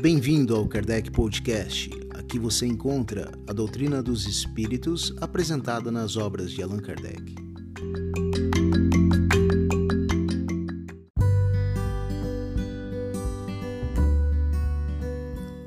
Bem-vindo ao Kardec Podcast. Aqui você encontra a doutrina dos espíritos apresentada nas obras de Allan Kardec.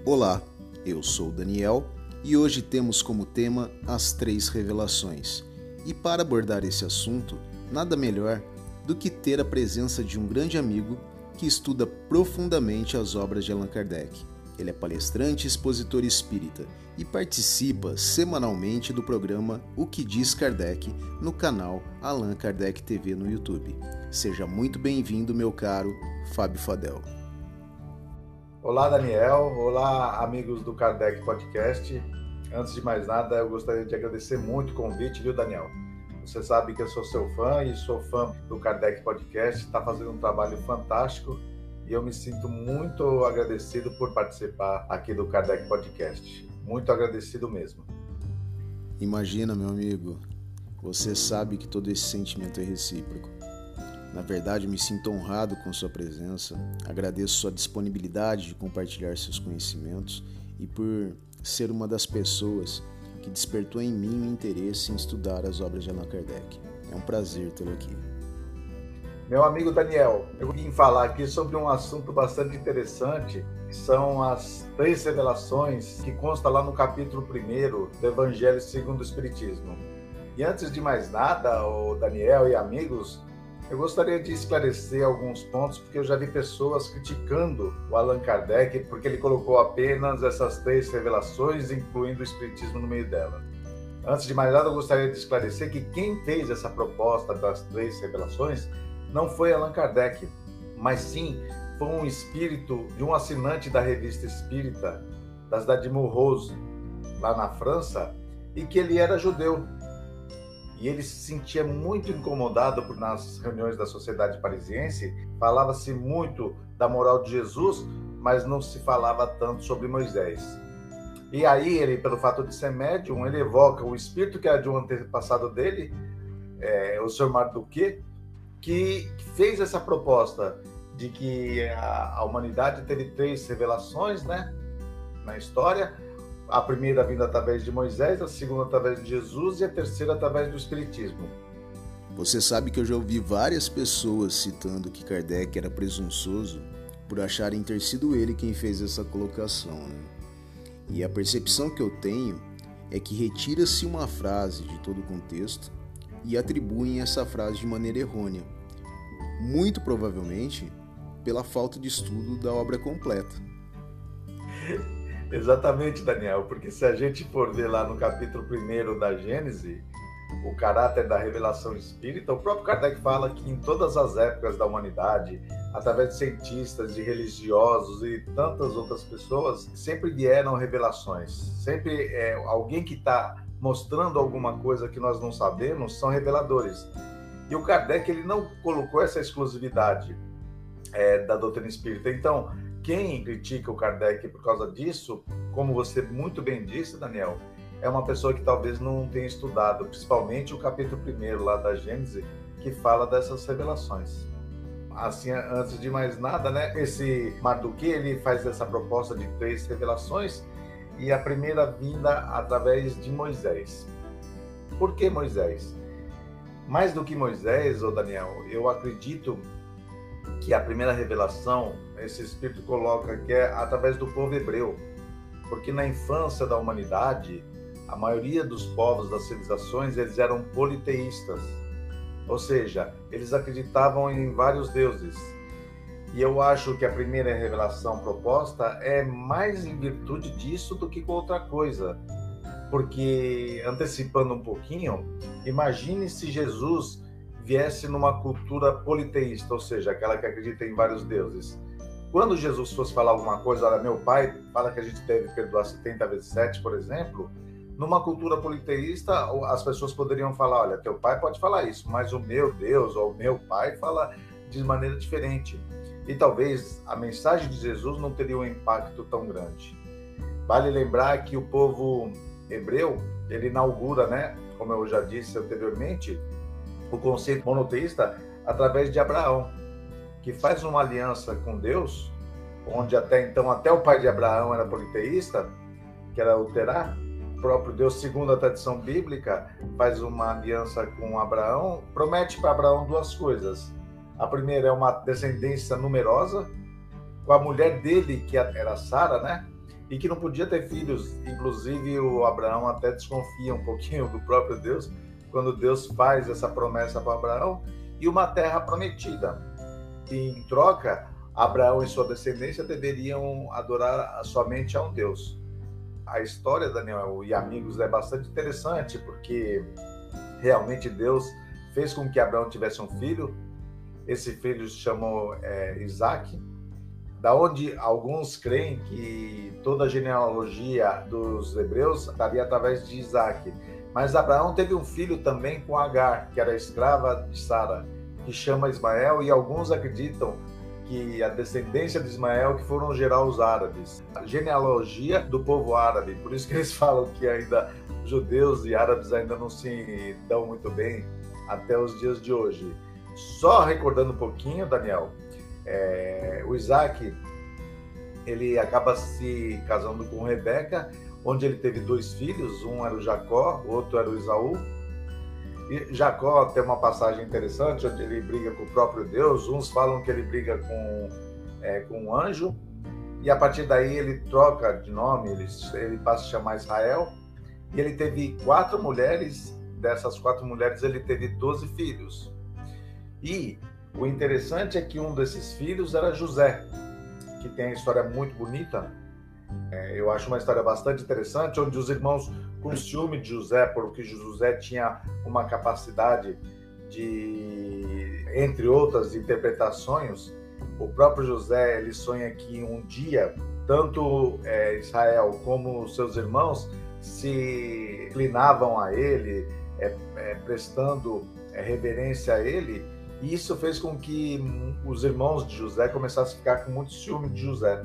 Olá, eu sou Daniel e hoje temos como tema as três revelações. E para abordar esse assunto, nada melhor do que ter a presença de um grande amigo que estuda profundamente as obras de Allan Kardec. Ele é palestrante e expositor espírita e participa semanalmente do programa O que diz Kardec no canal Allan Kardec TV no YouTube. Seja muito bem-vindo, meu caro Fábio Fadel. Olá, Daniel. Olá, amigos do Kardec Podcast. Antes de mais nada, eu gostaria de agradecer muito o convite, viu, Daniel? Você sabe que eu sou seu fã e sou fã do Kardec Podcast, está fazendo um trabalho fantástico e eu me sinto muito agradecido por participar aqui do Kardec Podcast. Muito agradecido mesmo. Imagina, meu amigo, você sabe que todo esse sentimento é recíproco. Na verdade, me sinto honrado com sua presença, agradeço sua disponibilidade de compartilhar seus conhecimentos e por ser uma das pessoas que despertou em mim o interesse em estudar as obras de Allan Kardec. É um prazer tê-lo aqui. Meu amigo Daniel, eu vim falar aqui sobre um assunto bastante interessante, que são as três revelações que consta lá no capítulo 1 do Evangelho segundo o Espiritismo. E antes de mais nada, o Daniel e amigos, eu gostaria de esclarecer alguns pontos, porque eu já vi pessoas criticando o Allan Kardec porque ele colocou apenas essas três revelações, incluindo o Espiritismo no meio dela. Antes de mais nada, eu gostaria de esclarecer que quem fez essa proposta das três revelações não foi Allan Kardec, mas sim foi um espírito de um assinante da revista Espírita, da cidade de Mulhouse, lá na França, e que ele era judeu e ele se sentia muito incomodado por nas reuniões da sociedade parisiense falava-se muito da moral de Jesus, mas não se falava tanto sobre Moisés. E aí ele, pelo fato de ser médium, ele evoca o espírito que era de um antepassado dele, é, o senhor Marduque, que fez essa proposta de que a, a humanidade teve três revelações, né, na história, a primeira vindo através de Moisés, a segunda através de Jesus e a terceira através do Espiritismo. Você sabe que eu já ouvi várias pessoas citando que Kardec era presunçoso por acharem ter sido ele quem fez essa colocação. Né? E a percepção que eu tenho é que retira-se uma frase de todo o contexto e atribuem essa frase de maneira errônea, muito provavelmente pela falta de estudo da obra completa. Exatamente, Daniel, porque se a gente for ver lá no capítulo 1 da Gênese, o caráter da revelação espírita, o próprio Kardec fala que em todas as épocas da humanidade, através de cientistas, de religiosos e tantas outras pessoas, sempre vieram revelações. Sempre é, alguém que está mostrando alguma coisa que nós não sabemos são reveladores. E o Kardec ele não colocou essa exclusividade é, da doutrina espírita. Então, quem critica o Kardec por causa disso, como você muito bem disse, Daniel, é uma pessoa que talvez não tenha estudado, principalmente o capítulo 1 lá da Gênesis, que fala dessas revelações. Assim, antes de mais nada, né, esse Marduque, ele faz essa proposta de três revelações e a primeira vinda através de Moisés. Por que Moisés? Mais do que Moisés, ô Daniel, eu acredito que a primeira revelação esse espírito coloca que é através do povo hebreu, porque na infância da humanidade, a maioria dos povos das civilizações eles eram politeístas, ou seja, eles acreditavam em vários deuses. E eu acho que a primeira revelação proposta é mais em virtude disso do que com outra coisa. Porque, antecipando um pouquinho, imagine se Jesus viesse numa cultura politeísta, ou seja, aquela que acredita em vários deuses. Quando Jesus fosse falar alguma coisa, olha, meu pai fala que a gente deve perdoar 70 vezes 7, por exemplo, numa cultura politeísta, as pessoas poderiam falar, olha, teu pai pode falar isso, mas o meu Deus ou o meu pai fala de maneira diferente. E talvez a mensagem de Jesus não teria um impacto tão grande. Vale lembrar que o povo hebreu, ele inaugura, né, como eu já disse anteriormente, o conceito monoteísta através de Abraão que faz uma aliança com Deus onde até então até o pai de Abraão era politeísta, que era o Terá, o próprio Deus, segundo a tradição bíblica, faz uma aliança com Abraão, promete para Abraão duas coisas. A primeira é uma descendência numerosa, com a mulher dele, que era Sara, né? E que não podia ter filhos. Inclusive, o Abraão até desconfia um pouquinho do próprio Deus, quando Deus faz essa promessa para Abraão, e uma terra prometida. E, em troca, Abraão e sua descendência deveriam adorar somente a um Deus. A história, Daniel e amigos, é bastante interessante, porque realmente Deus fez com que Abraão tivesse um filho. Esse filho se chamou é, Isaac, da onde alguns creem que toda a genealogia dos hebreus estaria através de Isaac. Mas Abraão teve um filho também com Agar, que era escrava de Sara, que chama Ismael, e alguns acreditam que a descendência de Ismael que foram gerar os árabes. A genealogia do povo árabe. Por isso que eles falam que ainda judeus e árabes ainda não se dão muito bem até os dias de hoje. Só recordando um pouquinho, Daniel, é, o Isaac ele acaba se casando com Rebeca, onde ele teve dois filhos, um era o Jacó, o outro era o Isaú. E Jacó tem uma passagem interessante onde ele briga com o próprio Deus. Uns falam que ele briga com, é, com um anjo, e a partir daí ele troca de nome, ele, ele passa a chamar Israel. E ele teve quatro mulheres, dessas quatro mulheres ele teve doze filhos. E o interessante é que um desses filhos era José, que tem uma história muito bonita. É, eu acho uma história bastante interessante, onde os irmãos com ciúme de José, porque José tinha uma capacidade de, entre outras, interpretar sonhos. O próprio José ele sonha que um dia tanto é, Israel como seus irmãos se inclinavam a ele, é, é, prestando é, reverência a ele, e isso fez com que os irmãos de José começassem a ficar com muito ciúme de José.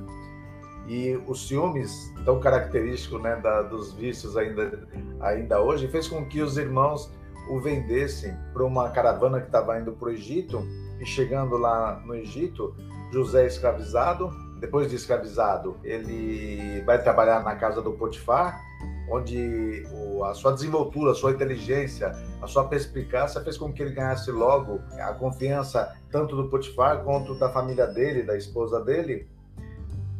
E os ciúmes, tão característico né, da, dos vícios ainda, ainda hoje, fez com que os irmãos o vendessem para uma caravana que estava indo para o Egito. E chegando lá no Egito, José é escravizado. Depois de escravizado, ele vai trabalhar na casa do Potifar, onde a sua desenvoltura, a sua inteligência, a sua perspicácia fez com que ele ganhasse logo a confiança tanto do Potifar quanto da família dele, da esposa dele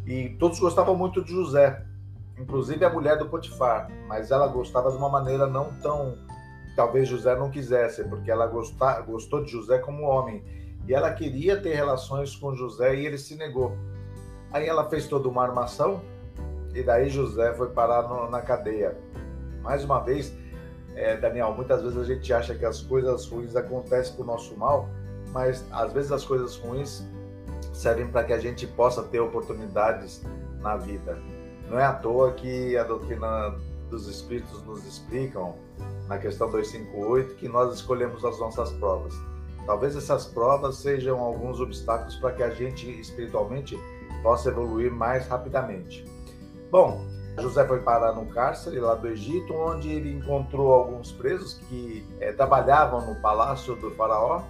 e todos gostavam muito de José, inclusive a mulher do Potifar, mas ela gostava de uma maneira não tão. Talvez José não quisesse, porque ela gostar, gostou de José como homem. E ela queria ter relações com José e ele se negou. Aí ela fez toda uma armação e daí José foi parar no, na cadeia. Mais uma vez, é, Daniel, muitas vezes a gente acha que as coisas ruins acontecem por nosso mal, mas às vezes as coisas ruins servem para que a gente possa ter oportunidades na vida. Não é à toa que a doutrina dos Espíritos nos explicam, na questão 258, que nós escolhemos as nossas provas. Talvez essas provas sejam alguns obstáculos para que a gente espiritualmente possa evoluir mais rapidamente. Bom, José foi parar no cárcere lá do Egito, onde ele encontrou alguns presos que é, trabalhavam no palácio do faraó.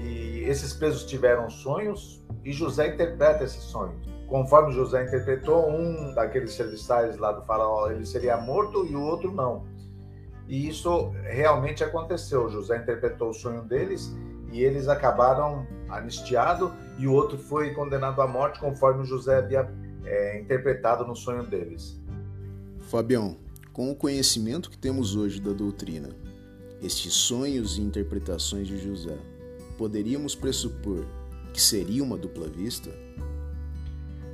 E esses presos tiveram sonhos, e José interpreta esses sonhos. Conforme José interpretou, um daqueles serviçais lá do faraó, ele seria morto e o outro não. E isso realmente aconteceu. José interpretou o sonho deles e eles acabaram anistiados e o outro foi condenado à morte conforme José havia é, interpretado no sonho deles. Fabião, com o conhecimento que temos hoje da doutrina, estes sonhos e interpretações de José, poderíamos pressupor que seria uma dupla vista?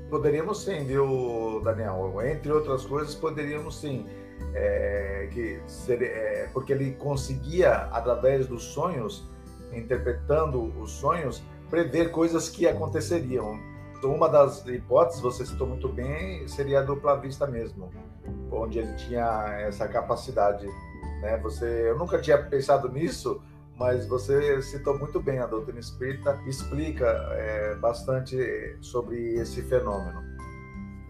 Poderíamos sim, viu, Daniel? Entre outras coisas, poderíamos sim. É, que seria, é, porque ele conseguia, através dos sonhos, interpretando os sonhos, prever coisas que aconteceriam. Então, uma das hipóteses, você citou muito bem, seria a dupla vista mesmo, onde ele tinha essa capacidade. Né? Você, eu nunca tinha pensado nisso, mas você citou muito bem, a doutrina espírita explica é, bastante sobre esse fenômeno.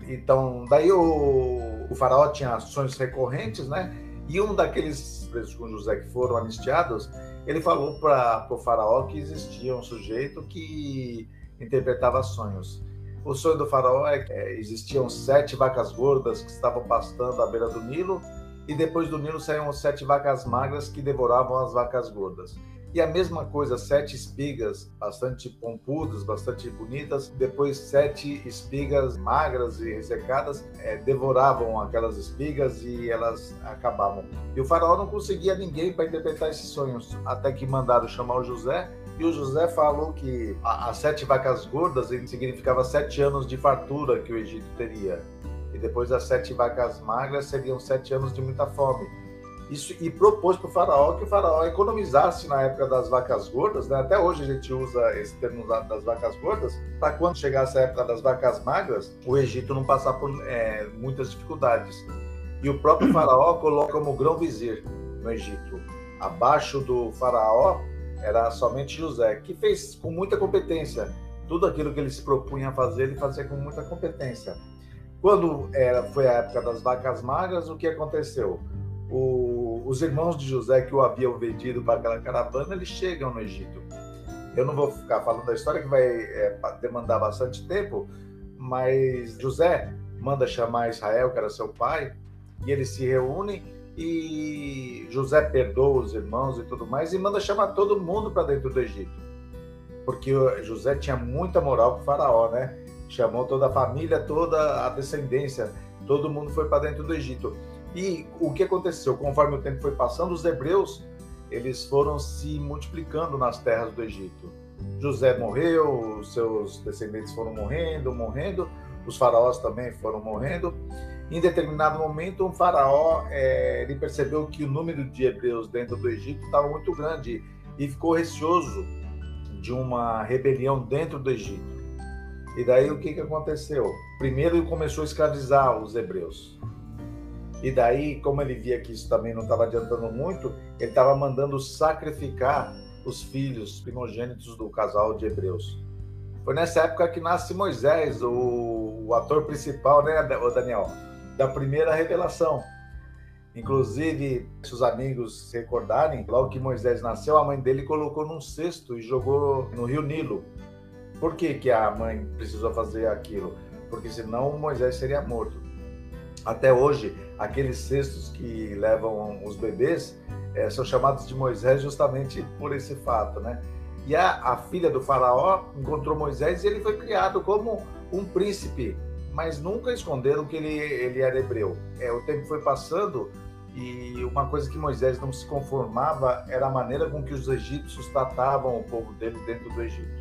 Então, daí o, o faraó tinha sonhos recorrentes, né? E um daqueles presos com José que foram anistiados, ele falou para o faraó que existia um sujeito que interpretava sonhos. O sonho do faraó é que é, existiam sete vacas gordas que estavam pastando à beira do Nilo e depois do Nilo saíam sete vacas magras que devoravam as vacas gordas. E a mesma coisa, sete espigas bastante pompudas, bastante bonitas, depois sete espigas magras e ressecadas é, devoravam aquelas espigas e elas acabavam. E o faraó não conseguia ninguém para interpretar esses sonhos, até que mandaram chamar o José e o José falou que as sete vacas gordas significava sete anos de fartura que o Egito teria. E depois as sete vacas magras seriam sete anos de muita fome. Isso, e propôs para o faraó que o faraó economizasse na época das vacas gordas, né? até hoje a gente usa esse termo das vacas gordas, para quando chegasse a época das vacas magras, o Egito não passar por é, muitas dificuldades. E o próprio faraó coloca como grão-vizir no Egito. Abaixo do faraó era somente José, que fez com muita competência. Tudo aquilo que ele se propunha a fazer, ele fazia com muita competência. Quando era, foi a época das vacas magras, o que aconteceu? o, os irmãos de José que o haviam vendido para aquela caravana, eles chegam no Egito. Eu não vou ficar falando da história que vai é, demandar bastante tempo, mas José manda chamar Israel, que era seu pai, e eles se reúnem e José perdoa os irmãos e tudo mais e manda chamar todo mundo para dentro do Egito. Porque José tinha muita moral com o faraó, né? Chamou toda a família, toda a descendência, todo mundo foi para dentro do Egito. E o que aconteceu? Conforme o tempo foi passando, os hebreus eles foram se multiplicando nas terras do Egito. José morreu, seus descendentes foram morrendo, morrendo, os faraós também foram morrendo. Em determinado momento, um faraó é, ele percebeu que o número de hebreus dentro do Egito estava muito grande e ficou receoso de uma rebelião dentro do Egito. E daí o que, que aconteceu? Primeiro ele começou a escravizar os hebreus. E daí, como ele via que isso também não estava adiantando muito, ele estava mandando sacrificar os filhos primogênitos do casal de hebreus. Foi nessa época que nasce Moisés, o, o ator principal, né, Daniel, da primeira revelação. Inclusive, se os amigos recordarem, logo que Moisés nasceu, a mãe dele colocou num cesto e jogou no rio Nilo. Por que, que a mãe precisou fazer aquilo? Porque senão Moisés seria morto até hoje, aqueles cestos que levam os bebês é, são chamados de Moisés justamente por esse fato, né? E a, a filha do faraó encontrou Moisés e ele foi criado como um príncipe, mas nunca esconderam que ele, ele era hebreu. É, o tempo foi passando e uma coisa que Moisés não se conformava era a maneira com que os egípcios tratavam o povo dele dentro do Egito.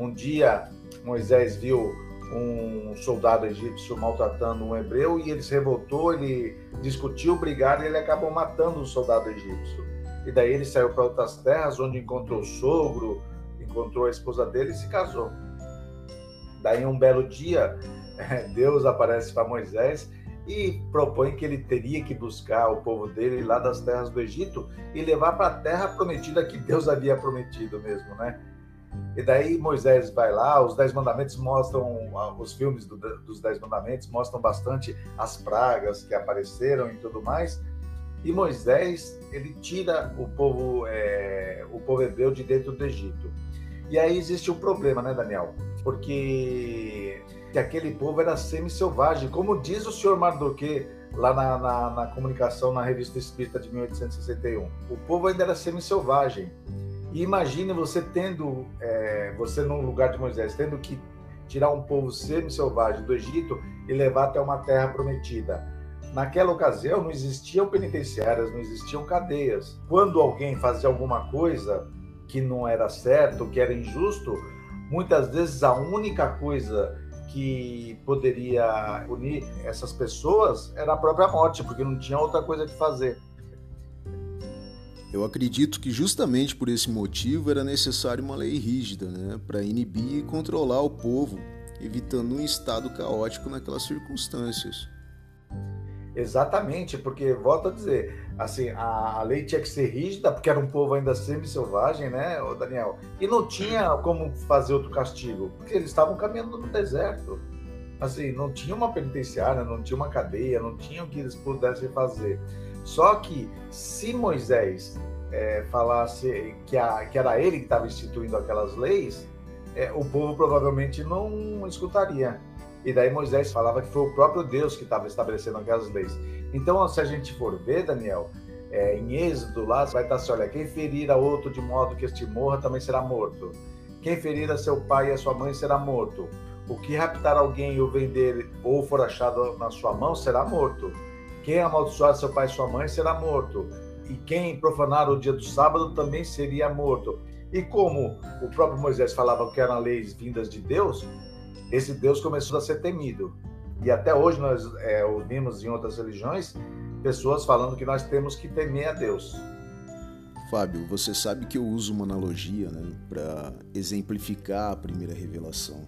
Um dia, Moisés viu um soldado egípcio maltratando um hebreu e ele se revoltou, ele discutiu, brigaram e ele acabou matando o soldado egípcio. E daí ele saiu para outras terras, onde encontrou o sogro, encontrou a esposa dele e se casou. Daí, um belo dia, Deus aparece para Moisés e propõe que ele teria que buscar o povo dele lá das terras do Egito e levar para a terra prometida que Deus havia prometido mesmo, né? E daí Moisés vai lá, os Dez Mandamentos mostram, os filmes do, dos Dez Mandamentos mostram bastante as pragas que apareceram e tudo mais. E Moisés, ele tira o povo, é, o povo hebreu de dentro do Egito. E aí existe um problema, né, Daniel? Porque aquele povo era semi-selvagem, como diz o senhor Mardoquê lá na, na, na comunicação na Revista Espírita de 1861. O povo ainda era semi-selvagem. E imagine você tendo, é, você no lugar de Moisés, tendo que tirar um povo semi-selvagem do Egito e levar até uma terra prometida. Naquela ocasião não existiam penitenciárias, não existiam cadeias. Quando alguém fazia alguma coisa que não era certo, que era injusto, muitas vezes a única coisa que poderia unir essas pessoas era a própria morte, porque não tinha outra coisa que fazer. Eu acredito que justamente por esse motivo era necessário uma lei rígida, né, para inibir e controlar o povo, evitando um estado caótico naquelas circunstâncias. Exatamente, porque volto a dizer, assim, a, a lei tinha que ser rígida, porque era um povo ainda semi-selvagem, né, Daniel? E não tinha como fazer outro castigo, porque eles estavam caminhando no deserto. Assim, não tinha uma penitenciária, não tinha uma cadeia, não tinha o que eles pudessem fazer. Só que se Moisés é, falasse que, a, que era ele que estava instituindo aquelas leis, é, o povo provavelmente não escutaria. E daí Moisés falava que foi o próprio Deus que estava estabelecendo aquelas leis. Então, se a gente for ver, Daniel, é, em Êxodo lá vai estar assim: olha, quem ferir a outro de modo que este morra também será morto. Quem ferir a seu pai e a sua mãe será morto. O que raptar alguém e o vender ou for achado na sua mão será morto. Quem amaldiçoar seu pai e sua mãe será morto. E quem profanar o dia do sábado também seria morto. E como o próprio Moisés falava que eram leis vindas de Deus, esse Deus começou a ser temido. E até hoje nós é, ouvimos em outras religiões pessoas falando que nós temos que temer a Deus. Fábio, você sabe que eu uso uma analogia né, para exemplificar a primeira revelação,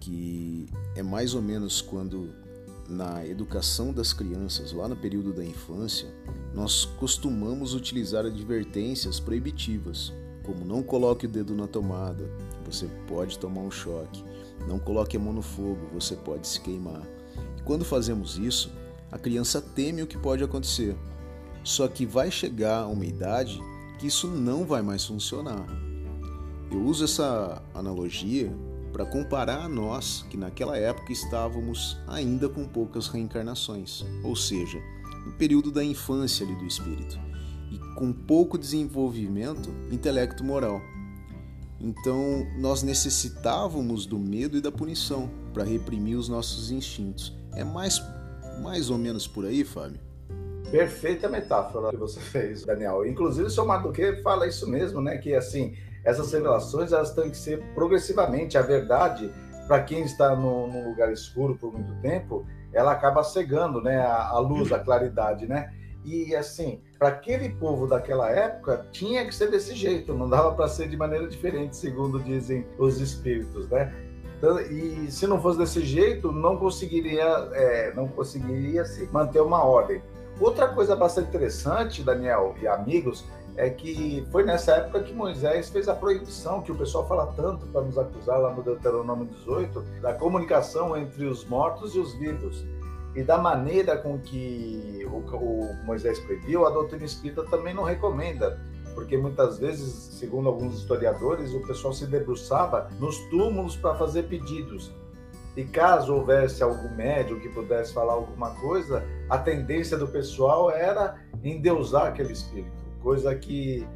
que é mais ou menos quando na educação das crianças, lá no período da infância, nós costumamos utilizar advertências proibitivas, como não coloque o dedo na tomada, você pode tomar um choque, não coloque a mão no fogo, você pode se queimar. E quando fazemos isso, a criança teme o que pode acontecer. Só que vai chegar uma idade que isso não vai mais funcionar. Eu uso essa analogia para comparar a nós que naquela época estávamos ainda com poucas reencarnações, ou seja, no período da infância ali do espírito, e com pouco desenvolvimento intelecto-moral. Então, nós necessitávamos do medo e da punição para reprimir os nossos instintos. É mais mais ou menos por aí, Fábio? Perfeita metáfora que você fez, Daniel. Inclusive, o seu Mardoquê fala isso mesmo, né? Que assim, essas revelações elas têm que ser progressivamente. A verdade, para quem está no, num lugar escuro por muito tempo, ela acaba cegando, né? A, a luz, a claridade, né? E assim, para aquele povo daquela época, tinha que ser desse jeito, não dava para ser de maneira diferente, segundo dizem os espíritos, né? Então, e se não fosse desse jeito, não conseguiria, é, não conseguiria se manter uma ordem. Outra coisa bastante interessante, Daniel e amigos, é que foi nessa época que Moisés fez a proibição, que o pessoal fala tanto para nos acusar lá no Deuteronômio 18, da comunicação entre os mortos e os vivos. E da maneira com que o, o Moisés proibiu, a doutrina espírita também não recomenda porque muitas vezes, segundo alguns historiadores, o pessoal se debruçava nos túmulos para fazer pedidos. E caso houvesse algum médium que pudesse falar alguma coisa, a tendência do pessoal era endeusar aquele espírito, coisa que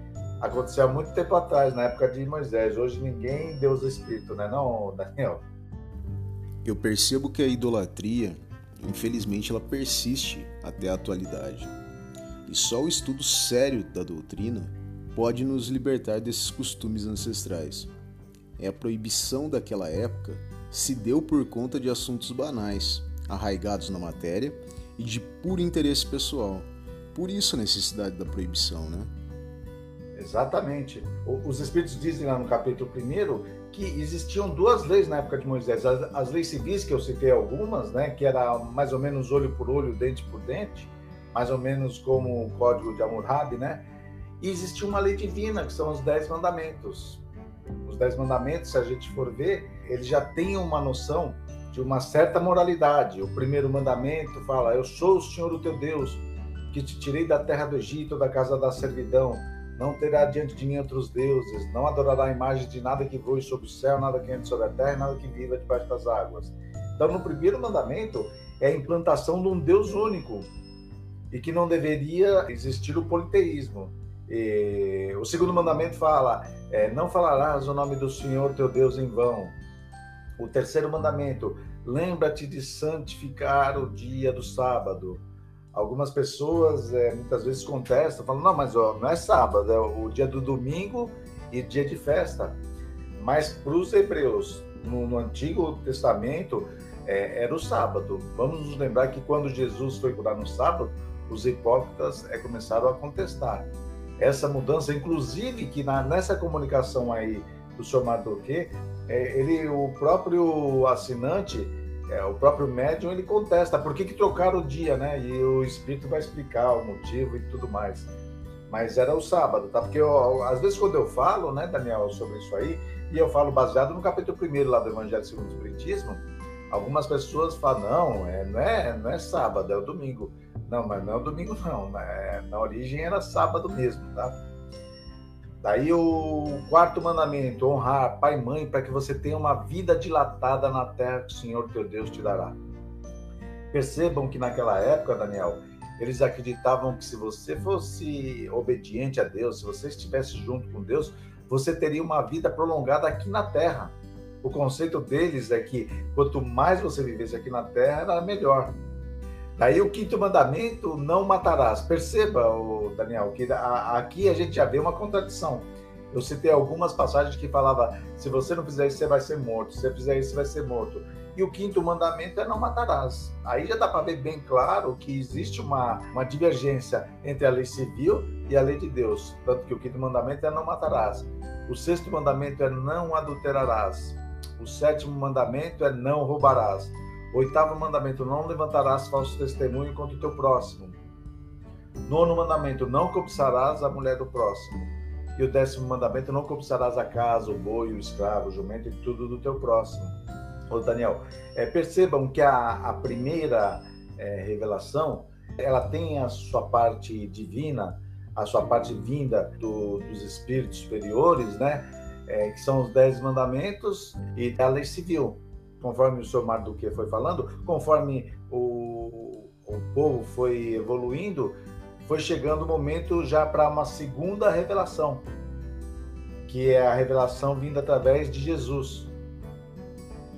aconteceu há muito tempo atrás, na época de Moisés. Hoje ninguém endeusa espírito, né, não, Daniel? Eu percebo que a idolatria, infelizmente, ela persiste até a atualidade. E só o estudo sério da doutrina pode nos libertar desses costumes ancestrais. É a proibição daquela época se deu por conta de assuntos banais, arraigados na matéria e de puro interesse pessoal. Por isso a necessidade da proibição, né? Exatamente. Os Espíritos dizem lá no capítulo 1 que existiam duas leis na época de Moisés. As, as, leis civis, que eu citei algumas, né, que era mais ou menos olho por olho, dente por dente, mais ou menos como o Código de Hammurabi, né? E existe uma lei divina, que são os Dez Mandamentos. Os Dez Mandamentos, se a gente for ver, eles já têm uma noção de uma certa moralidade. O primeiro mandamento fala: Eu sou o Senhor, o teu Deus, que te tirei da terra do Egito, da casa da servidão. Não terá diante de mim outros deuses, não adorará a imagem de nada que voe sobre o céu, nada que ande sobre a terra, nada que viva debaixo das águas. Então, no primeiro mandamento, é a implantação de um Deus único e que não deveria existir o politeísmo. E o segundo mandamento fala: é, não falarás o nome do Senhor teu Deus em vão. O terceiro mandamento: lembra-te de santificar o dia do sábado. Algumas pessoas é, muitas vezes contestam, falam: não, mas ó, não é sábado, é o dia do domingo e dia de festa. Mas para os hebreus, no, no, Antigo Testamento, é, era o sábado. Vamos nos lembrar que quando Jesus foi curar no sábado, os hipócritas é, começaram a contestar essa mudança, inclusive que na, nessa comunicação aí do senhor Mardoquê, é, ele, o próprio assinante, é, o próprio médium, ele contesta por que, que trocaram o dia, né? E o espírito vai explicar o motivo e tudo mais. Mas era o sábado, tá? Porque eu, às vezes quando eu falo, né, Daniel, sobre isso aí, e eu falo baseado no capítulo 1 lá do Evangelho segundo o Espiritismo, algumas pessoas falam, não, é, não, é, não é sábado, é o domingo. Não, mas não é o domingo não. Né? Na origem era sábado mesmo, tá? Daí o quarto mandamento, honrar pai e mãe para que você tenha uma vida dilatada na terra que o Senhor teu Deus te dará. Percebam que naquela época, Daniel, eles acreditavam que se você fosse obediente a Deus, se você estivesse junto com Deus, você teria uma vida prolongada aqui na terra. O conceito deles é que quanto mais você vivesse aqui na terra, era melhor. Daí o quinto mandamento, não matarás. Perceba, Daniel, que aqui a gente já vê uma contradição. Eu citei algumas passagens que falava: se você não fizer isso, você vai ser morto. Se você fizer isso, você vai ser morto. E o quinto mandamento é não matarás. Aí já dá para ver bem claro que existe uma, uma divergência entre a lei civil e a lei de Deus. Tanto que o quinto mandamento é não matarás. O sexto mandamento é não adulterarás. O sétimo mandamento é não roubarás. Oitavo mandamento: não levantarás falso testemunho contra o teu próximo. Nono mandamento: não cobiçarás a mulher do próximo. E o décimo mandamento: não cobiçarás a casa, o boi, o escravo, o jumento e tudo do teu próximo. Ô Daniel, é, percebam que a, a primeira é, revelação ela tem a sua parte divina, a sua parte vinda do, dos espíritos superiores, né? É, que são os dez mandamentos e a lei civil conforme o senhor Marduque foi falando, conforme o, o povo foi evoluindo, foi chegando o momento já para uma segunda revelação, que é a revelação vinda através de Jesus.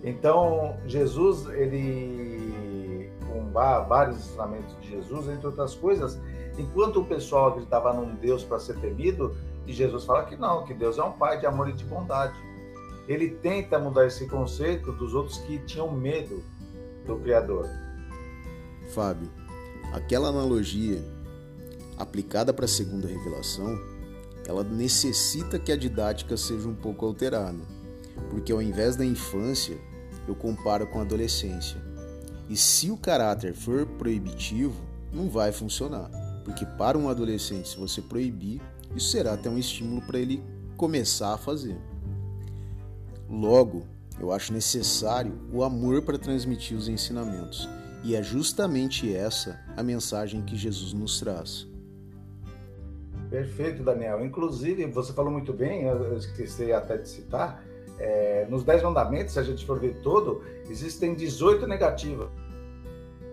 Então, Jesus, ele, com vários ensinamentos de Jesus, entre outras coisas, enquanto o pessoal acreditava num Deus para ser temido, e Jesus fala que não, que Deus é um pai de amor e de bondade ele tenta mudar esse conceito dos outros que tinham medo do Criador. Fábio, aquela analogia aplicada para a segunda revelação, ela necessita que a didática seja um pouco alterada, porque ao invés da infância, eu comparo com a adolescência. E se o caráter for proibitivo, não vai funcionar, porque para um adolescente, se você proibir, isso será até um estímulo para ele começar a fazer. Logo, eu acho necessário o amor para transmitir os ensinamentos, e é justamente essa a mensagem que Jesus nos traz. Perfeito, Daniel. Inclusive, você falou muito bem, eu esqueci até de citar, é, nos Dez Mandamentos, se a gente for ver todo, existem 18 negativas.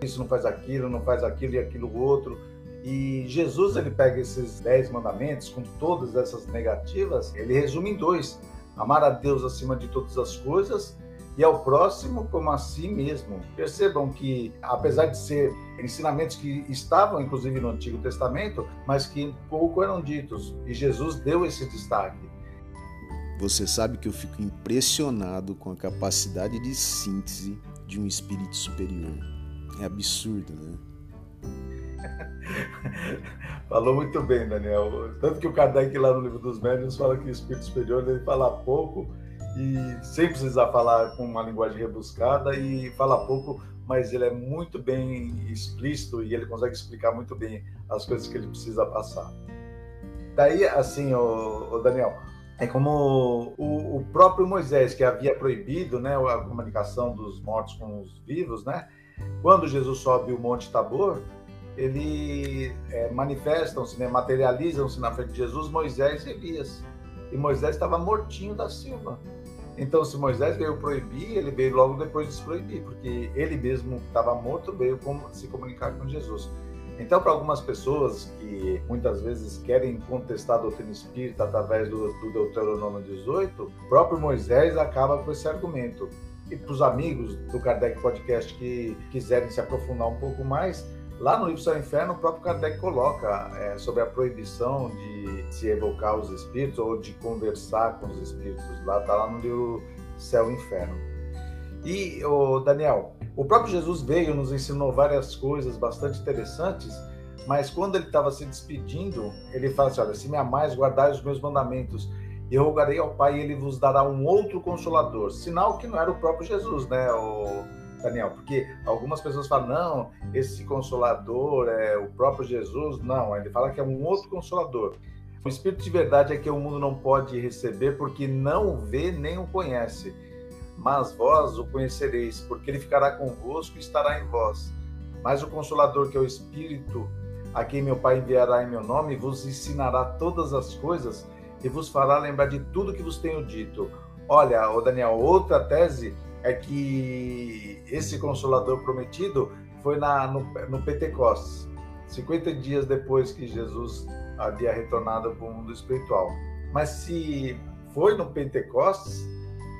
Isso não faz aquilo, não faz aquilo e aquilo outro. E Jesus, ele pega esses dez mandamentos com todas essas negativas, ele resume em dois amar a Deus acima de todas as coisas e ao próximo como a si mesmo. Percebam que, apesar de ser ensinamentos que estavam inclusive no Antigo Testamento, mas que pouco eram ditos, e Jesus deu esse destaque. Você sabe que eu fico impressionado com a capacidade de síntese de um espírito superior. É absurdo, né? Falou muito bem, Daniel. Tanto que o Kardec lá no livro dos médiuns fala que o espírito superior ele fala pouco e sem precisar falar com uma linguagem rebuscada e fala pouco, mas ele é muito bem explícito e ele consegue explicar muito bem as coisas que ele precisa passar. Daí, assim, o, Daniel, é como o, o, próprio Moisés que havia proibido, né, a comunicação dos mortos com os vivos, né? Quando Jesus sobe o Monte Tabor, ele é, manifestam-se, né, materializam-se na frente de Jesus Moisés e Elias. E Moisés estava mortinho da Silva. Então, se Moisés veio proibir, ele veio logo depois de se proibir, porque ele mesmo estava morto, veio se comunicar com Jesus. Então, para algumas pessoas que muitas vezes querem contestar a doutrina espírita através do, do Deuteronômio 18, o próprio Moisés acaba com esse argumento. E para os amigos do Kardec Podcast que quiserem se aprofundar um pouco mais, Lá no livro Céu e Inferno, o próprio Kardec coloca é, sobre a proibição de se evocar os espíritos ou de conversar com os espíritos. Lá está lá no livro Céu e Inferno. E, o Daniel, o próprio Jesus veio, nos ensinou várias coisas bastante interessantes, mas quando ele estava se despedindo, ele fala assim: Olha, se me amais, guardai os meus mandamentos. E eu rogarei ao Pai, e ele vos dará um outro consolador. Sinal que não era o próprio Jesus, né? O Daniel? Porque algumas pessoas falam, não, esse consolador é o próprio Jesus. Não, ele fala que é um outro consolador. O Espírito de verdade é que o mundo não pode receber porque não o vê nem o conhece. Mas vós o conhecereis, porque ele ficará convosco e estará em vós. Mas o Consolador, que é o Espírito, a quem meu Pai enviará em meu nome, vos ensinará todas as coisas e vos fará lembrar de tudo que vos tenho dito. Olha, o Daniel, outra tese é que esse consolador prometido foi na, no, no Pentecostes, 50 dias depois que Jesus havia retornado para o mundo espiritual. Mas se foi no Pentecostes,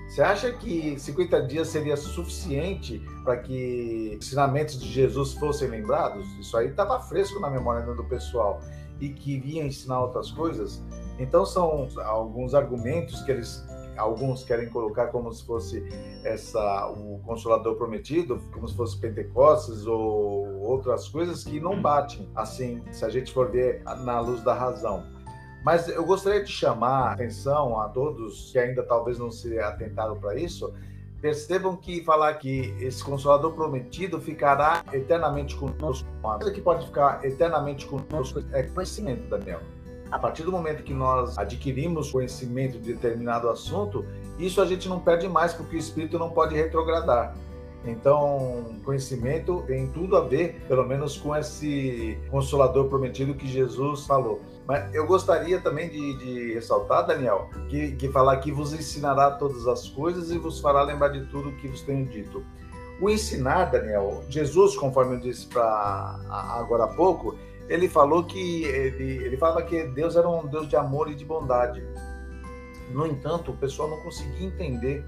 você acha que 50 dias seria suficiente para que ensinamentos de Jesus fossem lembrados? Isso aí estava fresco na memória do pessoal e que iria ensinar outras coisas. Então são alguns argumentos que eles alguns querem colocar como se fosse essa o consolador prometido, como se fosse Pentecostes ou outras coisas que não batem assim, se a gente for ver na luz da razão. Mas eu gostaria de chamar a atenção a todos que ainda talvez não se atentaram para isso. Percebam que falar que esse Consolador prometido ficará eternamente conosco. A coisa que pode ficar eternamente conosco é conhecimento, Daniel. A partir do momento que nós adquirimos conhecimento de determinado assunto, isso a gente não perde mais, porque o espírito não pode retrogradar. Então, conhecimento tem tudo a ver, pelo menos, com esse consolador prometido que Jesus falou. Mas eu gostaria também de, de ressaltar, Daniel, que, que falar que vos ensinará todas as coisas e vos fará lembrar de tudo o que vos tenho dito. O ensinar, Daniel, Jesus, conforme eu disse para agora há pouco, ele falou que ele, ele falava que Deus era um Deus de amor e de bondade. No entanto, o pessoal não conseguia entender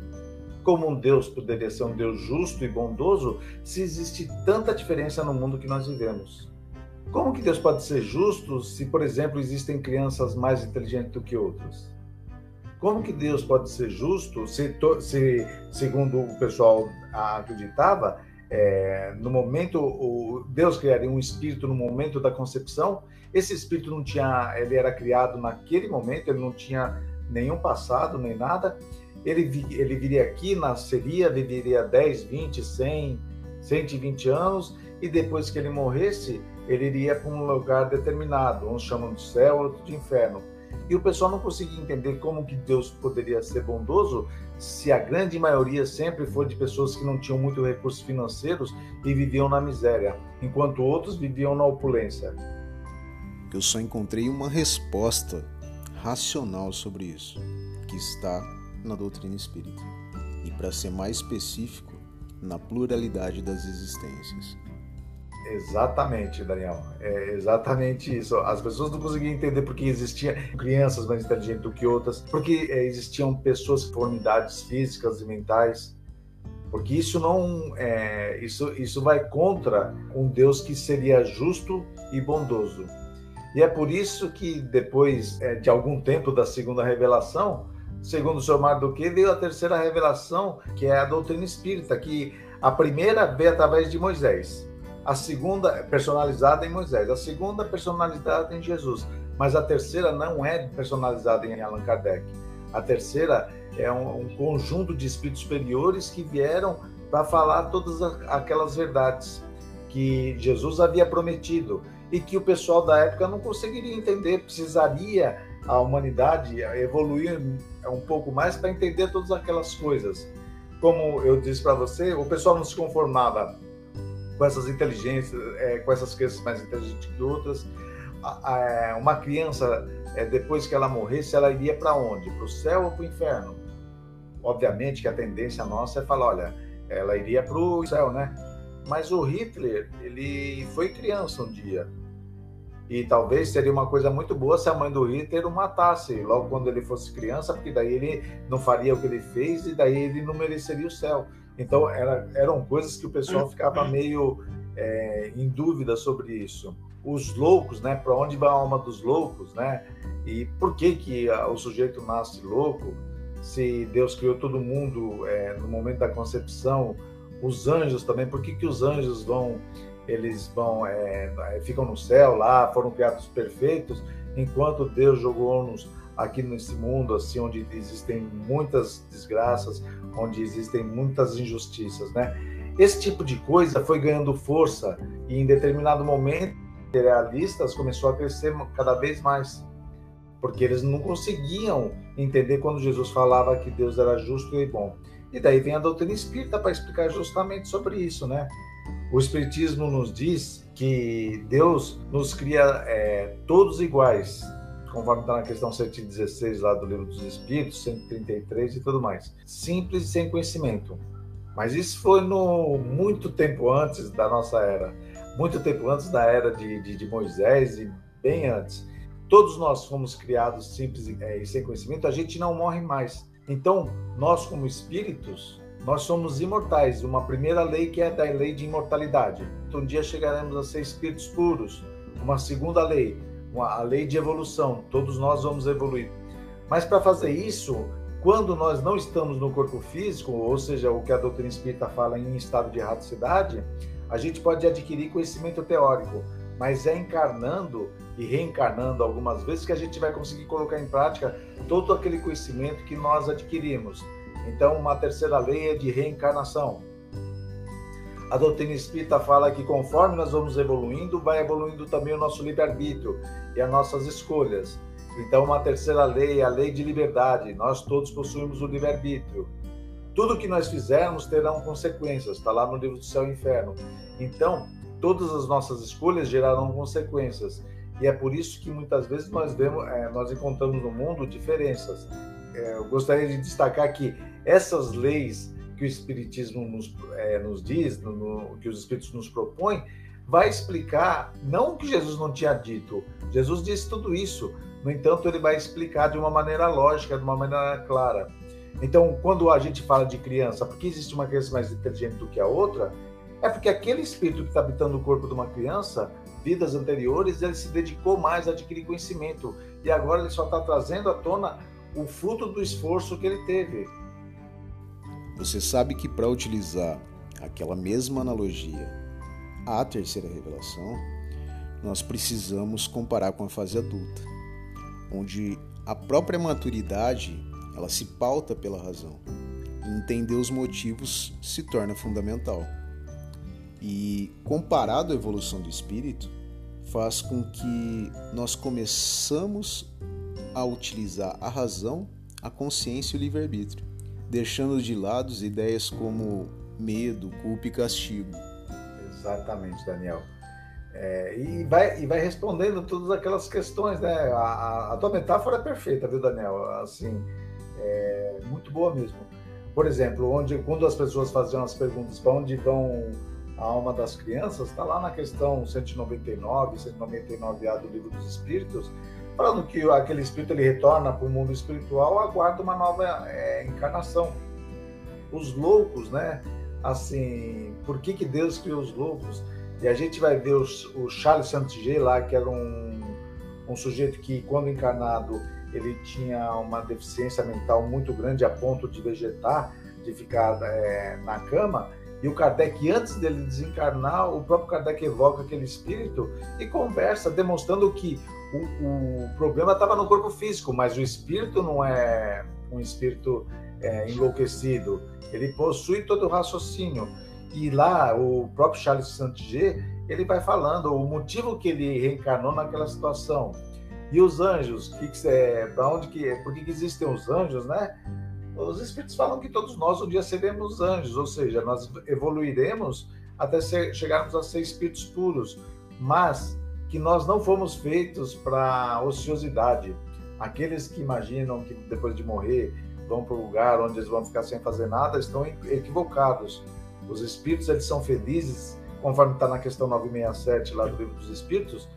como um Deus poderia ser um Deus justo e bondoso se existe tanta diferença no mundo que nós vivemos? Como que Deus pode ser justo se, por exemplo, existem crianças mais inteligentes do que outras? Como que Deus pode ser justo se, se segundo o pessoal acreditava, é, no momento o Deus criaria um espírito no momento da concepção? Esse espírito não tinha, ele era criado naquele momento, ele não tinha nenhum passado nem nada ele, ele viria aqui, nasceria, viveria 10, 20, 100, 120 anos, e depois que ele morresse, ele iria para um lugar determinado, uns chamam de céu, outro de inferno. E o pessoal não conseguia entender como que Deus poderia ser bondoso se a grande maioria sempre foi de pessoas que não tinham muito recursos financeiros e viviam na miséria, enquanto outros viviam na opulência. Eu só encontrei uma resposta racional sobre isso, que está na doutrina espírita e, para ser mais específico, na pluralidade das existências. Exatamente, Daniel. É exatamente isso. As pessoas não conseguiam entender porque existiam crianças mais inteligentes do que outras, porque é, existiam pessoas com unidades físicas e mentais, porque isso não é, isso isso vai contra um Deus que seria justo e bondoso. E é por isso que depois é, de algum tempo da segunda revelação, segundo o senhor Mardoquê, veio a terceira revelação, que é a doutrina espírita, que a primeira veio através de Moisés, a segunda personalizada em Moisés, a segunda personalizada em Jesus, mas a terceira não é personalizada em Allan Kardec. A terceira é um, um conjunto de espíritos superiores que vieram para falar todas aquelas verdades que Jesus havia prometido e que o pessoal da época não conseguiria entender, precisaria a humanidade evoluir um pouco mais para entender todas aquelas coisas. Como eu disse para você, o pessoal não se conformava com essas inteligências, é, com essas crianças mais inteligentes que outras. uma criança, é, depois que ela morresse, ela iria para onde? Para o céu ou para o inferno? Obviamente que a tendência nossa é falar, olha, ela iria para o céu, né? Mas o Hitler, ele foi criança um dia. E talvez seria uma coisa muito boa se a mãe do Hitler o matasse logo quando ele fosse criança, porque daí ele não faria o que ele fez e daí ele não mereceria o céu. Então era, eram coisas que o pessoal ficava meio é, em dúvida sobre isso. Os loucos, né? Para onde vai a alma dos loucos, né? E por que que o sujeito nasce louco? Se Deus criou todo mundo é, no momento da concepção, os anjos também, por que que os anjos vão eles vão é, ficam no céu lá, foram criados perfeitos, enquanto Deus jogou-nos aqui nesse mundo assim onde existem muitas desgraças, onde existem muitas injustiças, né? Esse tipo de coisa foi ganhando força e em determinado momento realistas começou a crescer cada vez mais, porque eles não conseguiam entender quando Jesus falava que Deus era justo e bom. E daí vem a doutrina espírita para explicar justamente sobre isso, né? O Espiritismo nos diz que Deus nos cria é, todos iguais, conforme está na questão 116 lá do livro dos Espíritos, 133 e tudo mais. Simples e sem conhecimento. Mas isso foi no muito tempo antes da nossa era, muito tempo antes da era de, de, de Moisés e bem antes. Todos nós fomos criados simples e, é, e sem conhecimento, a gente não morre mais. Então, nós como espíritos, nós somos imortais. Uma primeira lei que é da lei de imortalidade. Então, um dia chegaremos a ser espíritos puros. Uma segunda lei, a lei de evolução. Todos nós vamos evoluir. Mas para fazer isso, quando nós não estamos no corpo físico, ou seja, o que a doutrina espírita fala em estado de erraticidade, a gente pode adquirir conhecimento teórico, mas é encarnando e reencarnando algumas vezes que a gente vai conseguir colocar em prática todo aquele conhecimento que nós adquirimos. Então, uma terceira lei é de reencarnação. A doutrina espírita fala que conforme nós vamos evoluindo, vai evoluindo também o nosso livre-arbítrio e as nossas escolhas. Então, uma terceira lei é a lei de liberdade. Nós todos possuímos o livre-arbítrio. Tudo que nós fizermos terão consequências, está lá no livro do Céu e Inferno. Então, todas as nossas escolhas gerarão consequências. E é por isso que muitas vezes nós vemos, é, nós encontramos no mundo diferenças. É, eu gostaria de destacar que essas leis que o Espiritismo nos, é, nos diz, no, no, que os Espíritos nos propõem, vai explicar não o que Jesus não tinha dito. Jesus disse tudo isso, no entanto, ele vai explicar de uma maneira lógica, de uma maneira clara. Então, quando a gente fala de criança, por que existe uma criança mais inteligente do que a outra? É porque aquele espírito que está habitando o corpo de uma criança, vidas anteriores, ele se dedicou mais a adquirir conhecimento. E agora ele só está trazendo à tona o fruto do esforço que ele teve. Você sabe que para utilizar aquela mesma analogia à terceira revelação, nós precisamos comparar com a fase adulta onde a própria maturidade ela se pauta pela razão e entender os motivos se torna fundamental. E comparado à evolução do espírito, faz com que nós começamos a utilizar a razão, a consciência e o livre-arbítrio, deixando de lado ideias como medo, culpa e castigo. Exatamente, Daniel. É, e, vai, e vai respondendo todas aquelas questões, né? A, a, a tua metáfora é perfeita, viu, Daniel? Assim, é muito boa mesmo. Por exemplo, onde quando as pessoas faziam as perguntas para onde vão a alma das crianças, está lá na questão 199, 199A do Livro dos Espíritos, falando que aquele espírito ele retorna para o mundo espiritual, aguarda uma nova é, encarnação. Os loucos, né? Assim, por que, que Deus criou os loucos? E a gente vai ver os, o Charles Santigé lá, que era um, um sujeito que, quando encarnado, ele tinha uma deficiência mental muito grande a ponto de vegetar, de ficar é, na cama. E o Kardec, antes dele desencarnar, o próprio Kardec evoca aquele espírito e conversa, demonstrando que o, o problema estava no corpo físico, mas o espírito não é um espírito é, enlouquecido. Ele possui todo o raciocínio. E lá, o próprio Charles Santiger, ele vai falando o motivo que ele reencarnou naquela situação. E os anjos, que, que é, para onde que, é? por que, que existem os anjos, né? Os espíritos falam que todos nós um dia seremos anjos, ou seja, nós evoluiremos até ser, chegarmos a ser espíritos puros, mas que nós não fomos feitos para ociosidade. Aqueles que imaginam que depois de morrer vão para o lugar onde eles vão ficar sem fazer nada estão equivocados os espíritos eles são felizes, conforme está na questão 967 lá do livro dos espíritos,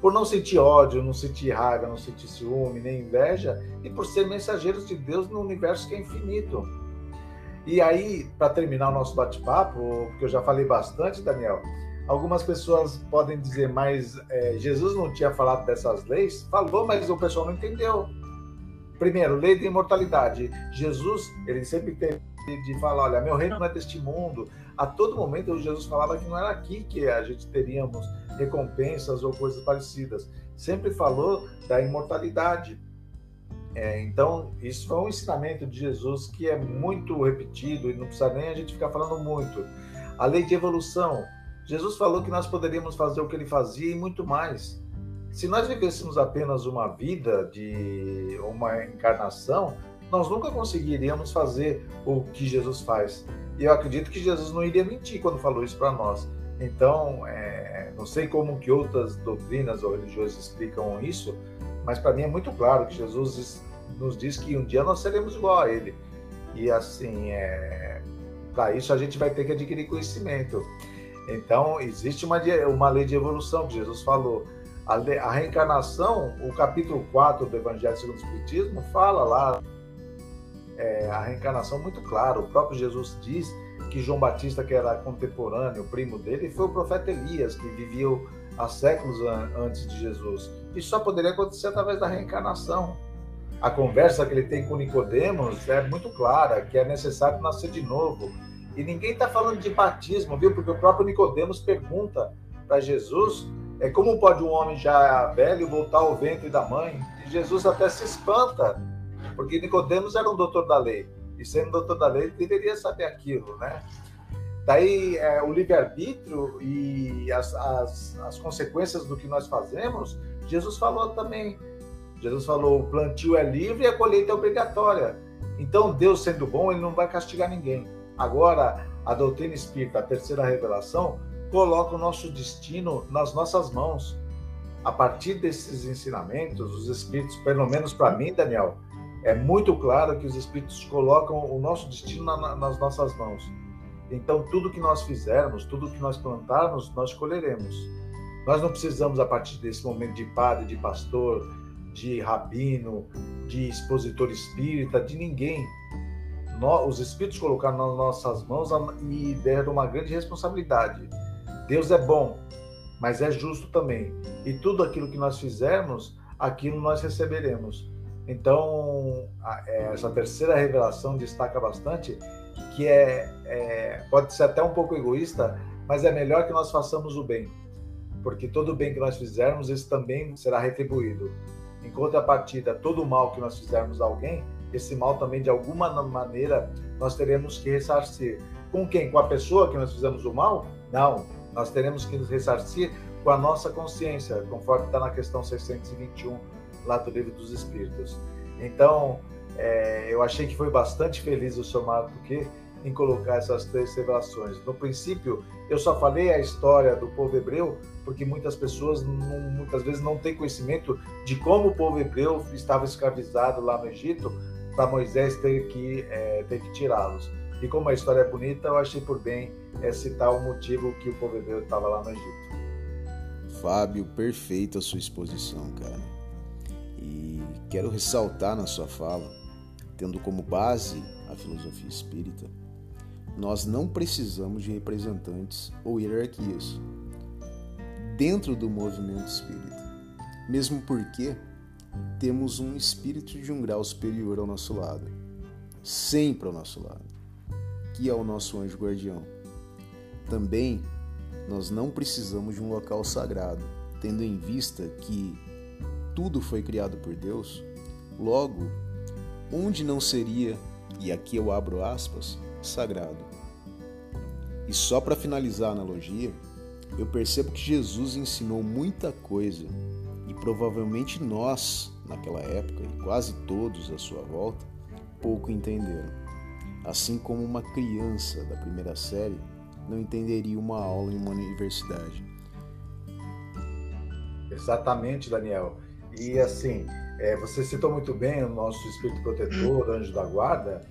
por não sentir ódio, não sentir raiva, não sentir ciúme, nem inveja, e por ser mensageiros de Deus no universo que é infinito. E aí, para terminar o nosso bate-papo, porque eu já falei bastante, Daniel, algumas pessoas podem dizer, mas é, Jesus não tinha falado dessas leis? Falou, mas o pessoal não entendeu. Primeiro, lei da imortalidade. Jesus, ele sempre teve de falar, olha, meu reino não é deste mundo. A todo momento Jesus falava que não era aqui que a gente teríamos recompensas ou coisas parecidas. Sempre falou da imortalidade. É, então, isso foi um ensinamento de Jesus que é muito repetido e não precisa nem a gente ficar falando muito. A lei de evolução. Jesus falou que nós poderíamos fazer o que ele fazia e muito mais. Se nós vivêssemos apenas uma vida de uma encarnação, nós nunca conseguiríamos fazer o que Jesus faz. E eu acredito que Jesus não iria mentir quando falou isso para nós. Então, é, não sei como que outras doutrinas ou religiões explicam isso, Mas para mim é muito claro que Jesus nos diz que um dia nós seremos igual a Ele. E assim, é... para isso a gente vai ter que adquirir conhecimento. Então, existe uma, uma lei de evolução que Jesus falou. A, a reencarnação, o capítulo 4 do Evangelho segundo o Espiritismo, fala lá é, a reencarnação muito claro. O próprio Jesus diz que João Batista, que era contemporâneo, primo dele, foi o profeta Elias, que viveu há séculos antes de Jesus. Isso só poderia acontecer através da reencarnação. A conversa que ele tem com Nicodemos é muito clara, que é necessário nascer de novo. E ninguém está falando de batismo, viu? Porque o próprio Nicodemos pergunta para Jesus é como pode um homem já velho voltar ao ventre da mãe? E Jesus até se espanta, porque Nicodemos era um doutor da lei. E sendo doutor da lei, deveria saber aquilo, né? Daí é, o livre-arbítrio e as, as, as consequências do que nós fazemos, Jesus falou também. Jesus falou: o plantio é livre e a colheita é obrigatória. Então, Deus sendo bom, ele não vai castigar ninguém. Agora, a doutrina espírita, a terceira revelação, coloca o nosso destino nas nossas mãos. A partir desses ensinamentos, os espíritos, pelo menos para mim, Daniel, é muito claro que os espíritos colocam o nosso destino na, nas nossas mãos. Então, tudo que nós fizermos, tudo que nós plantarmos, nós colheremos. Nós não precisamos, a partir desse momento, de padre, de pastor, de rabino, de expositor espírita, de ninguém os Espíritos colocaram nas nossas mãos e deram uma grande responsabilidade. Deus é bom, mas é justo também. E tudo aquilo que nós fizermos, aquilo nós receberemos. Então, é, essa terceira revelação destaca bastante que é, é, pode ser até um pouco egoísta, mas é melhor que nós façamos o bem, porque todo o bem que nós fizermos, isso também será retribuído. Em contrapartida, todo o mal que nós fizermos a alguém, esse mal também, de alguma maneira, nós teremos que ressarcir. Com quem? Com a pessoa que nós fizemos o mal? Não. Nós teremos que nos ressarcir com a nossa consciência, conforme está na questão 621, lá do Livro dos Espíritos. Então, é, eu achei que foi bastante feliz o senhor Marco que em colocar essas três revelações. No princípio, eu só falei a história do povo hebreu porque muitas pessoas não, muitas vezes não têm conhecimento de como o povo hebreu estava escravizado lá no Egito para Moisés ter que, é, ter que tirá-los. E como a história é bonita, eu achei por bem é, citar o motivo que o povo hebreu estava lá no Egito. Fábio, perfeita a sua exposição, cara. E quero ressaltar na sua fala, tendo como base a filosofia espírita, nós não precisamos de representantes ou hierarquias dentro do movimento espírita, mesmo porque temos um espírito de um grau superior ao nosso lado, sempre ao nosso lado, que é o nosso anjo guardião. Também nós não precisamos de um local sagrado, tendo em vista que tudo foi criado por Deus, logo, onde não seria, e aqui eu abro aspas, sagrado. E só para finalizar a analogia, eu percebo que Jesus ensinou muita coisa provavelmente nós, naquela época, e quase todos à sua volta, pouco entenderam. Assim como uma criança da primeira série não entenderia uma aula em uma universidade. Exatamente, Daniel. E assim, é, você citou muito bem o nosso espírito protetor, anjo da guarda,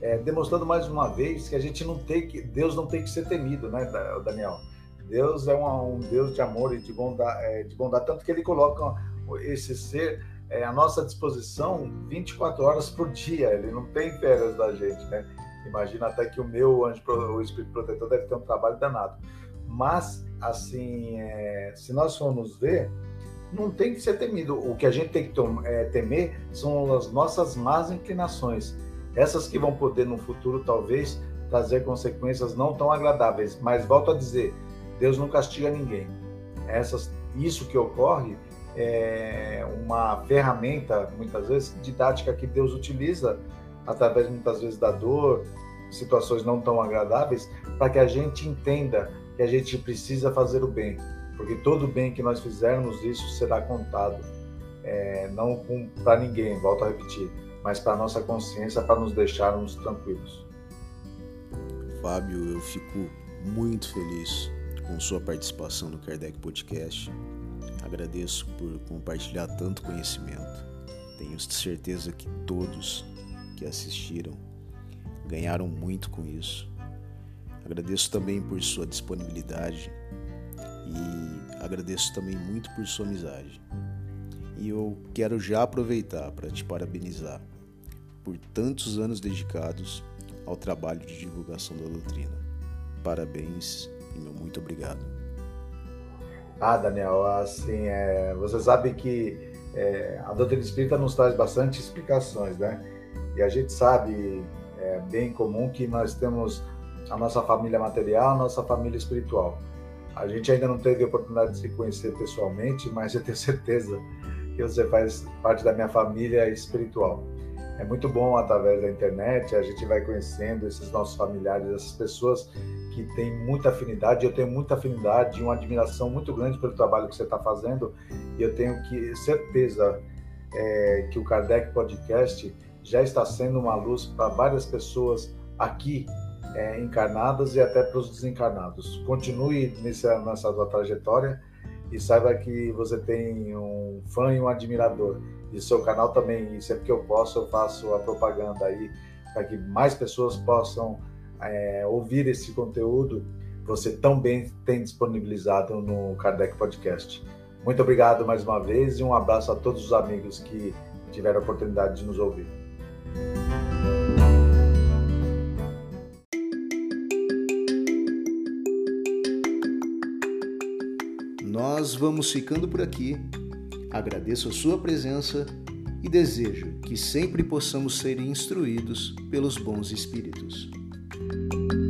é, demonstrando mais uma vez que a gente não tem que, Deus não tem que ser temido, né, Daniel? Deus é um, um Deus de amor e de bondade, é, de bondade, tanto que ele coloca esse ser é, à nossa disposição 24 horas por dia. Ele não tem férias da gente, né? Imagina até que o meu anjo, o Espírito Protetor, deve ter um trabalho danado. Mas, assim, é, se nós formos ver, não tem que ser temido. O que a gente tem que é, temer são as nossas más inclinações. Essas que vão poder, no futuro, talvez, trazer consequências não tão agradáveis. Mas, volto a dizer, Deus não castiga ninguém. Essas, isso que ocorre é uma ferramenta, muitas vezes, didática que Deus utiliza através, muitas vezes, da dor, situações não tão agradáveis, para que a gente entenda que a gente precisa fazer o bem, porque todo bem que nós fizermos, isso será contado, é, não para ninguém, volto a repetir, mas para nossa consciência, para nos deixarmos tranquilos. Fábio, eu fico muito feliz com sua participação no Kardec Podcast. Agradeço por compartilhar tanto conhecimento. Tenho certeza que todos que assistiram ganharam muito com isso. Agradeço também por sua disponibilidade e agradeço também muito por sua amizade. E eu quero já aproveitar para te parabenizar por tantos anos dedicados ao trabalho de divulgação da doutrina. Parabéns e meu muito obrigado. Ah, Daniel, assim, é, você sabe que é, a doutrina espírita nos traz bastante explicações, né? E a gente sabe, é bem comum, que nós temos a nossa família material, a nossa família espiritual. A gente ainda não teve a oportunidade de se conhecer pessoalmente, mas eu tenho certeza que você faz parte da minha família espiritual. É muito bom através da internet, a gente vai conhecendo esses nossos familiares, essas pessoas que têm muita afinidade. Eu tenho muita afinidade e uma admiração muito grande pelo trabalho que você está fazendo. E eu tenho que certeza é, que o Kardec Podcast já está sendo uma luz para várias pessoas aqui é, encarnadas e até para os desencarnados. Continue nessa, nessa sua trajetória e saiba que você tem um fã e um admirador. E seu canal também, e sempre que eu posso, eu faço a propaganda aí para que mais pessoas possam é, ouvir esse conteúdo. Você também tem disponibilizado no Kardec Podcast. Muito obrigado mais uma vez e um abraço a todos os amigos que tiveram a oportunidade de nos ouvir. nós vamos ficando por aqui. Agradeço a sua presença e desejo que sempre possamos ser instruídos pelos bons espíritos. you